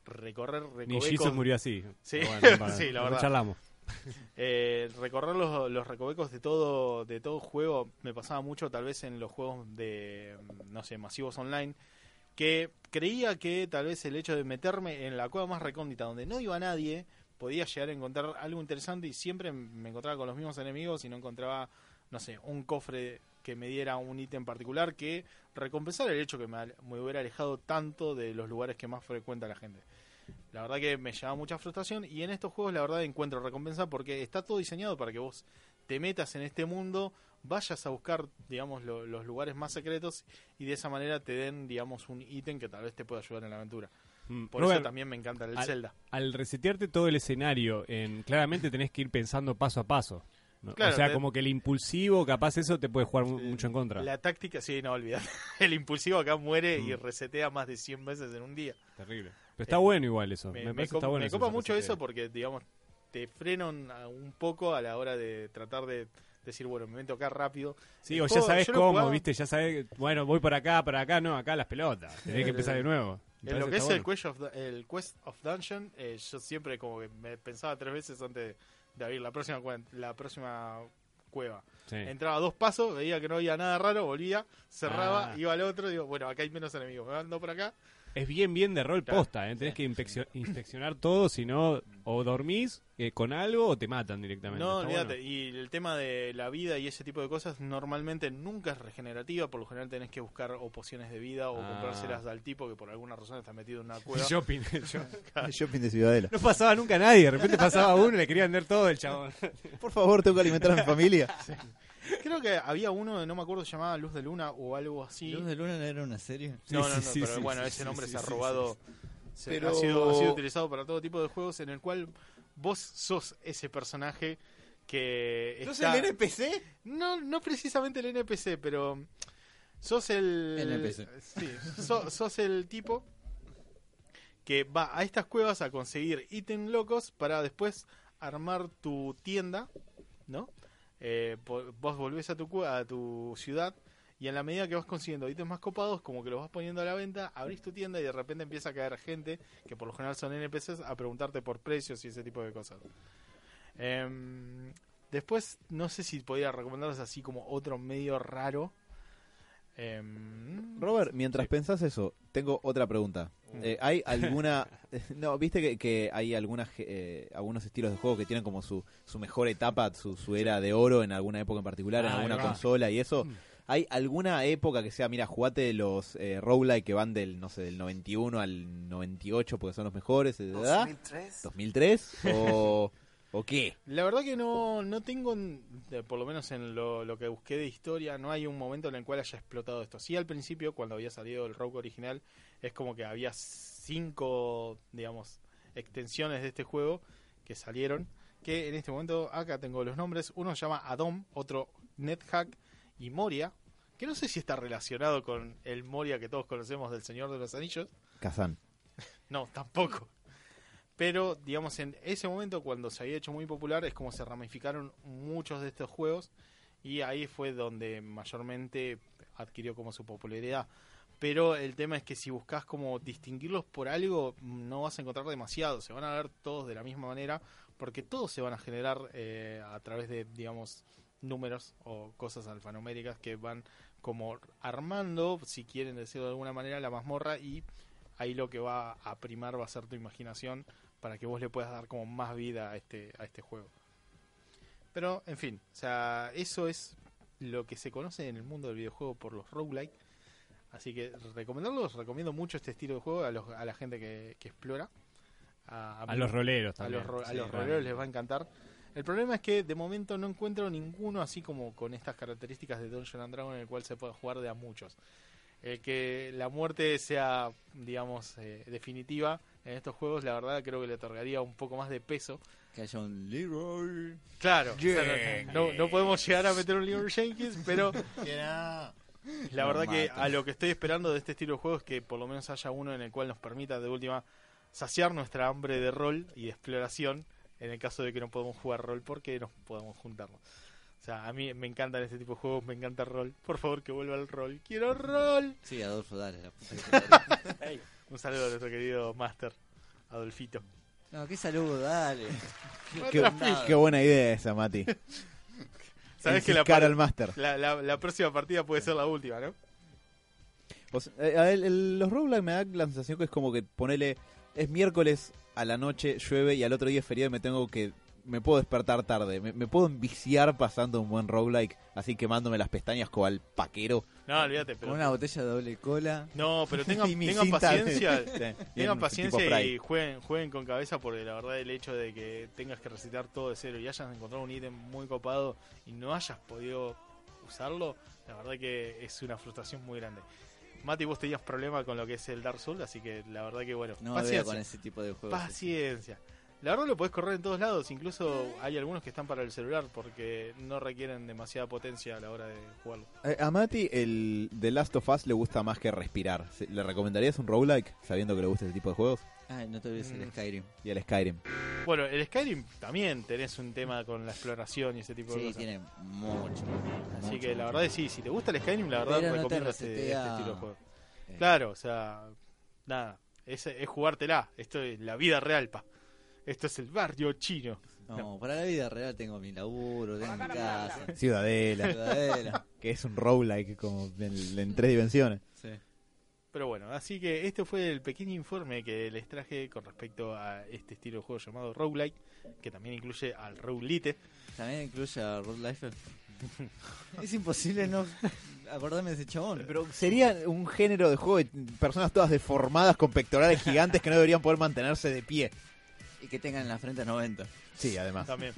recorrer Ni recovecos, Jesus murió así. Sí. Bueno, para- Sí, la verdad. charlamos. eh, recorrer los, recovecos de todo de todo juego me pasaba mucho tal vez en los juegos de no sé masivos online que creía que tal vez el hecho de meterme en la cueva más recóndita donde no iba nadie podía llegar a encontrar algo interesante y siempre me encontraba con los mismos enemigos y no encontraba no sé un cofre que me diera un ítem particular que recompensara el hecho que me hubiera alejado tanto de los lugares que más frecuenta la gente la verdad que me lleva mucha frustración y en estos juegos la verdad encuentro recompensa porque está todo diseñado para que vos te metas en este mundo, vayas a buscar, digamos, lo- los lugares más secretos y de esa manera te den, digamos, un ítem que tal vez te pueda ayudar en la aventura. Mm. Por Robert, eso también me encanta el al- Zelda. al resetearte todo el escenario, en, claramente tenés que ir pensando paso a paso. ¿no? Claro, o sea, te- como que el impulsivo, capaz eso te puede jugar mu- mucho en contra. La táctica, sí, no olvidar. El impulsivo acá muere y Mm. resetea más de 100 veces en un día. Terrible. Pero está Eh, bueno igual eso. Me, Me, me copa, está bueno me eso, copa mucho eso porque, digamos, te frenan un poco a la hora de tratar de decir, bueno, me meto acá rápido. Sí, El o ya sabes cómo, jugaba- viste, ya sabes, bueno, voy por acá, para acá, no, acá las pelotas. Tenés que empezar de nuevo. En lo que es el. Quest of, el Quest of Dungeon, eh, yo siempre como que me pensaba tres veces antes de abrir la próxima, la próxima cueva. Sí. Entraba dos pasos, veía que no había nada raro, volvía, cerraba, Ah. iba al otro, digo, bueno, acá hay menos enemigos, me ando por acá. Es bien, bien de rol Claro. posta, ¿eh? Tenés que inspeccio- inspeccionar todo, si no, o dormís eh, con algo o te matan directamente. No, olvídate. bueno. Y el tema de la vida y ese tipo de cosas normalmente nunca es regenerativa. Por lo general tenés que buscar o pociones de vida o Ah. comprárselas al tipo que por alguna razón está metido en una cueva. Shopping. yo- El shopping de Ciudadela. No pasaba nunca nadie, de repente pasaba uno y le quería vender todo el chabón. Por favor, tengo que alimentar a mi familia. Creo que había uno, no me acuerdo, se llamaba Luz de Luna o algo así. ¿Luz de Luna no era una serie? No, no, Sí, no, sí, pero sí, bueno, sí, ese nombre sí, se ha sí, robado. Se- Pero- ha, sido, ha sido utilizado para todo tipo de juegos en el cual vos sos ese personaje que está... NPC? No, no precisamente el NPC, pero sos el... NPC. Sí, so- sos el tipo que va a estas cuevas a conseguir ítems locos para después armar tu tienda, ¿no? Eh, vos volvés a tu, a tu ciudad y en la medida que vas consiguiendo ítems más copados, como que los vas poniendo a la venta, abrís tu tienda y de repente empieza a caer gente, que por lo general son NPCs, a preguntarte por precios y ese tipo de cosas. Em, después, no sé si podría recomendarles así como otro medio raro. Em, Robert, mientras pensás eso, tengo otra pregunta. Eh, ¿Hay alguna... No, viste que, que hay algunas, eh, algunos estilos de juego que tienen como su, su mejor etapa, su, su era de oro en alguna época en particular, en Ahí alguna consola y eso? ¿Hay alguna época que sea, mira, jugate los eh, roguelike que van del, no sé, del 91 al 98 porque son los mejores, ¿verdad? 2003. ¿2003? ¿O, ¿O qué? La verdad que no, no tengo, por lo menos en lo, lo que busqué de historia, no hay un momento en el cual haya explotado esto. Sí, al principio, cuando había salido el Rogue original, es como que había cinco, digamos, extensiones de este juego que salieron. Que en este momento, acá tengo los nombres. Uno se llama Adom, otro NetHack y Moria. Que no sé si está relacionado con el Moria que todos conocemos del Señor de los Anillos. Kazan. No, tampoco. Pero, digamos, en ese momento, cuando se había hecho muy popular, es como se ramificaron muchos de estos juegos. Y ahí fue donde mayormente adquirió como su popularidad. Pero el tema es que si buscas como distinguirlos por algo, no vas a encontrar demasiado. Se van a ver todos de la misma manera, porque todos se van a generar eh, a través de, digamos, números o cosas alfanuméricas que van como armando, si quieren decirlo de alguna manera, la mazmorra y ahí lo que va a primar va a ser tu imaginación para que vos le puedas dar como más vida a este, a este juego. Pero, en fin, o sea, eso es lo que se conoce en el mundo del videojuego por los roguelike. Así que recomendarlos, recomiendo mucho este estilo de juego a, los, a la gente que, que explora. A, A los roleros a también. los, ro- a los roleros les va a encantar. El problema es que de momento no encuentro ninguno así como con estas características de Dungeon and Dragon en el cual se pueda jugar de a muchos. El que la muerte sea, digamos, eh, definitiva en estos juegos, la verdad creo que le otorgaría un poco más de peso. Que haya un Leroy. Claro, o sea, no, no- no podemos llegar a meter un Leroy Jenkins, pero la verdad que a lo que estoy esperando de este estilo de juego es que por lo menos haya uno en el cual nos permita de última saciar nuestra hambre de rol y de exploración en el caso de que no podamos jugar rol porque no podemos juntarnos. O sea, a mí me encantan este tipo de juegos, me encanta el rol. Por favor, que vuelva el rol. ¡Quiero rol! Sí, Adolfo, dale. La puta que te parió. Un saludo a nuestro querido Master, Adolfito. no, qué saludo, dale. Qué, qué buena idea esa, Mati. Sabes que la, al Master. la, la- la próxima partida puede ser la última, ¿no? O sea, eh, a él- el- los roguelike me da la sensación que es como que ponele. Es miércoles a la noche, llueve y al otro día es feriado y me tengo que. Me puedo despertar tarde. Me, me puedo enviciar pasando un buen roguelike, así quemándome las pestañas como al paquero. No, olvídate, pero. Con una botella de doble cola. No, pero tengan, de- paciencia. Sí, Tengan paciencia y jueguen, jueguen con cabeza porque la verdad el hecho de que tengas que recitar todo de cero y hayas encontrado un ítem muy copado y no hayas podido usarlo, la verdad que es una frustración muy grande. Mati, vos tenías problema con lo que es el Dark Souls, así que la verdad que bueno, No paciencia. con ese tipo de juegos. Paciencia. La verdad lo podés correr en todos lados, incluso hay algunos que están para el celular porque no requieren demasiada potencia a la hora de jugarlo. Eh, a Mati, el The Last of Us le gusta más que respirar. ¿Le recomendarías un roguelike sabiendo que le gusta ese tipo de juegos? Ay, no te olvides el Mm. Skyrim. Y el Skyrim. Bueno, el Skyrim también tenés un tema con la exploración y ese tipo de Sí, cosas. tiene mucho. Así mucho, que la mucho. verdad es sí, si te gusta el Skyrim, la verdad Pero no te recomiendo este, este estilo de juego. Eh, Claro, o sea, nada. es, es jugártela. Esto es la vida real, pa. Esto es el barrio chino. No, para la vida real tengo mi laburo, tengo mi casa. Ciudadela, Ciudadela. que es un roguelike como en, en tres dimensiones. Pero bueno, así que este fue el pequeño informe que les traje con respecto a este estilo de juego llamado roguelike, que también incluye al roguelite. También incluye a Liefeld. es imposible no acordarme de ese chabón. Pero sería un género de juego de personas todas deformadas con pectorales gigantes que no deberían poder mantenerse de pie. Y que tengan en la frente 90. Sí, además. También.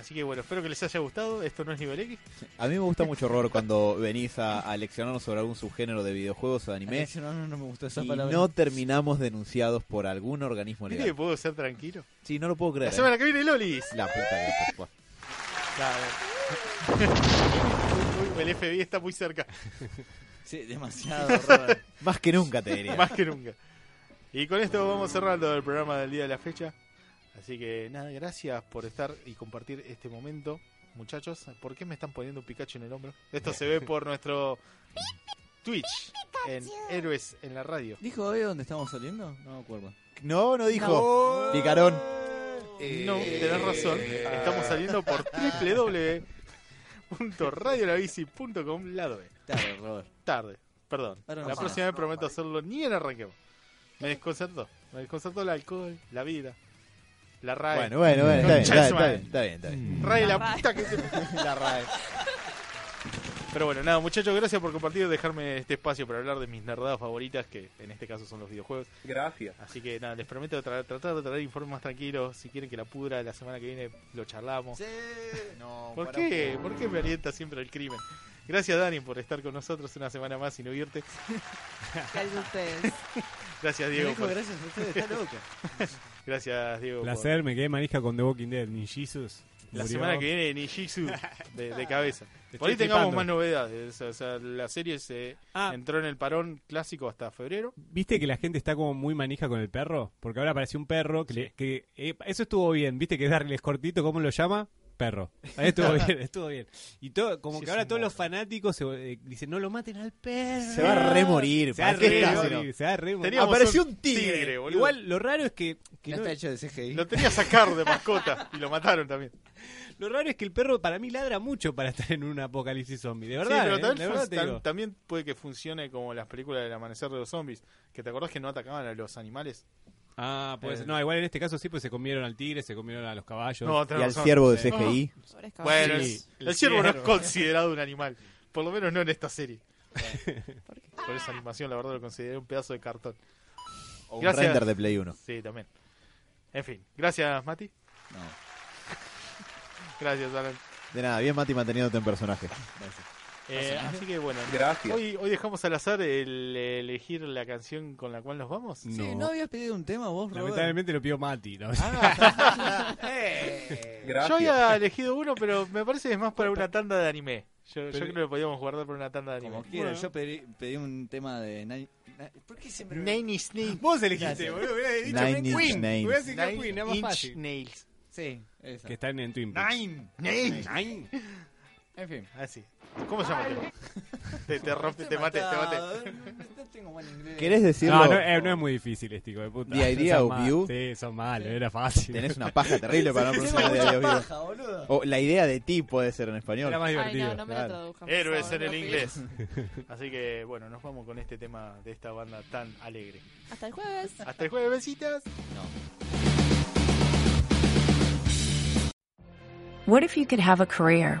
Así que bueno, espero que les haya gustado. Esto no es nivel X. A mí me gusta mucho, Horror, cuando venís a, a leccionarnos sobre algún subgénero de videojuegos o de anime No, no, no me gustó esa y palabra. no terminamos denunciados por algún organismo ¿Viste que legal. puedo ser tranquilo? Sí, no lo puedo La creer. ¿eh? semana que viene, Lolis. La puta que. Uy, el FBI está muy cerca, Sí, demasiado horror. Más que nunca te diría. más que nunca. Y con esto vamos cerrando el programa del día de la fecha. Así que nada, gracias por estar y compartir este momento. Muchachos, ¿por qué me están poniendo un Pikachu en el hombro? Esto se ve por nuestro Twitch en Héroes en la radio. ¿Dijo hoy dónde estamos saliendo? No me acuerdo. No, no dijo. Picarón. No, tenés razón. Estamos saliendo por www.radiolabici.com lado B. Tarde, Robert. Tarde, perdón. No La próxima vez prometo hacerlo ni en arranquemos. Me desconcertó. Me desconcertó el alcohol, la vida, la RAE. Bueno, bueno, bueno. Está bien, está bien, está bien, está bien. RAE la, puta que. La RAE. Pero bueno, nada, muchachos, gracias por compartir, dejarme este espacio para hablar de mis nerdadas favoritas, que en este caso son los videojuegos. Gracias. Así que nada, les prometo tra- tratar de traer informes más tranquilos. Si quieren que la pudra la semana que viene lo charlamos. No, ¿Por qué? ¿Por qué me alienta siempre el crimen? Gracias Dani por estar con nosotros una semana más y no irte. Gracias a ustedes. Gracias Diego. Dijo, por- gracias a ustedes, está loca. Gracias Diego. por- Placer, me quedé manija con The Walking Dead. Ni Jesus. La murió. semana que viene Nijitsu de, de cabeza. Por ahí tengamos más novedades. O sea, la serie se Ah. entró en el parón clásico hasta febrero. ¿Viste que la gente está como muy manija con el perro? Porque ahora apareció un perro que, le- que eh, eso estuvo bien. ¿Viste que darles cortito cómo lo llama? Perro. Ahí estuvo bien, estuvo bien. Y todo, como Sí, que ahora todos los fanáticos se, eh, dicen, no lo maten al perro. Se va a remorir. Se va a ¿para qué re estás, morir, no? se va a re morir. Teníamos Apareció un tigre. tigre, boludo. Igual lo raro es que, que No no- está hecho de CGI. Lo tenía a sacar de mascota y lo mataron también. lo raro es que el perro para mí ladra mucho para estar en un apocalipsis zombie. De Sí, verdad, pero eh, también, verdad también puede que funcione como las películas del amanecer de los zombies. Que te acordás que no atacaban a los animales. Ah, pues Eh. no, igual en este caso sí, pues se comieron al tigre, se comieron a los caballos. No, Y al ciervo de. CGI. Pobres Bueno, el, Sí, el el ciervo no es considerado un animal. Por lo menos no en esta serie. Por esa animación, la verdad, lo consideré un pedazo de cartón. O un Gracias. render de Play 1. Sí, también. En fin, gracias, Mati. No, Gracias, Alan. De nada, bien Mati manteniéndote en personaje. gracias. Eh, así que bueno, Gracias. hoy, hoy dejamos al azar el elegir la canción con la cual nos vamos. No. Sí, ¿no habías pedido un tema vos, Robert? Lamentablemente lo pidió Mati. ¿no? Gracias. Yo había elegido uno, pero me parece que es más para una tanda de anime. Yo, yo creo que lo podíamos guardar para una tanda de anime. Como Bueno. yo pedí, pedí un tema de... Nine- ¿Por qué siempre... me- Nine Inch Nails. Vos elegiste, boludo. Hubiera dicho Nine Inch. Nails. Hubiera Nine Queen, era más Inch fácil. Nails. Sí, esa. Que están en Twin Peaks. Nine. En fin. Así. ¿Cómo se llama el tema? Te, te rompe, te mate, te mate. No tengo mal inglés. ¿Querés decirlo? No, no, eh, no es muy difícil este hijo de puta. The idea of you. Sí, son malos, era fácil. Tenés una paja terrible para no pronunciar Dios mío. paja, boludo. O la idea de ti puede ser en español. Era más Ay, divertido. no, no me claro. lo traduzcan. Héroes favor, en el inglés. Así que bueno, nos vamos con este tema de esta banda tan alegre. Hasta el jueves. Hasta el jueves, besitas. What if you could have a career